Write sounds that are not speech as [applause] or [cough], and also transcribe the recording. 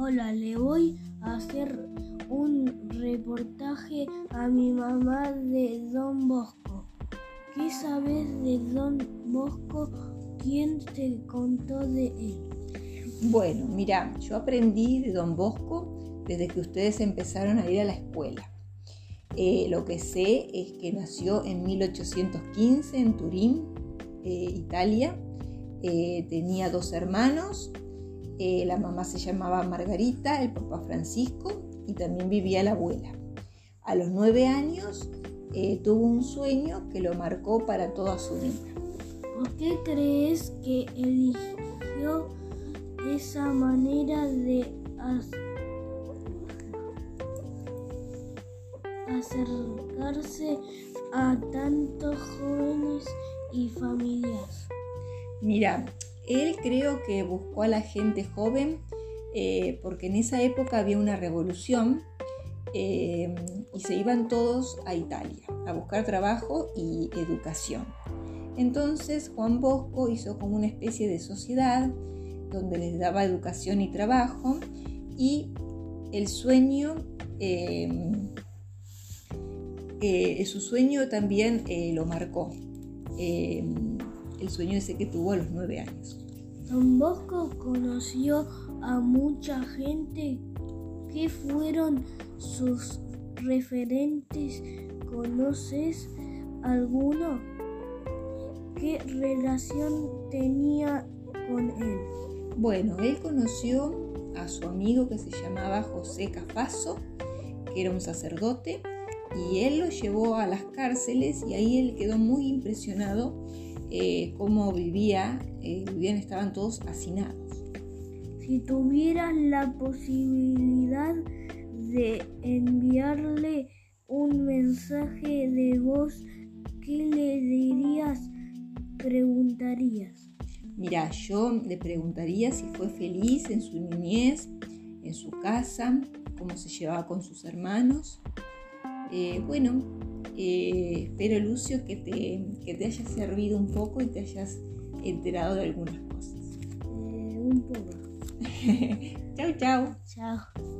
Hola, le voy a hacer un reportaje a mi mamá de Don Bosco. ¿Qué sabes de Don Bosco? ¿Quién te contó de él? Bueno, mira, yo aprendí de Don Bosco desde que ustedes empezaron a ir a la escuela. Eh, lo que sé es que nació en 1815 en Turín, eh, Italia. Eh, tenía dos hermanos. La mamá se llamaba Margarita, el papá Francisco y también vivía la abuela. A los nueve años tuvo un sueño que lo marcó para toda su vida. ¿Por qué crees que eligió esa manera de acercarse a tantos jóvenes y familias? Mira, él creo que buscó a la gente joven eh, porque en esa época había una revolución eh, y se iban todos a Italia a buscar trabajo y educación. Entonces Juan Bosco hizo como una especie de sociedad donde les daba educación y trabajo y el sueño eh, eh, su sueño también lo marcó. El sueño ese que tuvo a los nueve años. Don Bosco conoció a mucha gente. ¿Qué fueron sus referentes? ¿Conoces alguno? ¿Qué relación tenía con él? Bueno, él conoció a su amigo que se llamaba José Cafaso, que era un sacerdote, y él lo llevó a las cárceles y ahí él quedó muy impresionado eh, cómo vivía, eh, vivían, estaban todos hacinados. Si tuvieras la posibilidad de enviarle un mensaje de voz, ¿qué le dirías? Preguntarías. Mira, yo le preguntaría si fue feliz en su niñez, en su casa, cómo se llevaba con sus hermanos, eh, bueno, eh, espero Lucio que te, que te haya servido un poco y te hayas enterado de algunas cosas. Eh, un poco. [laughs] chau, chau. Chao.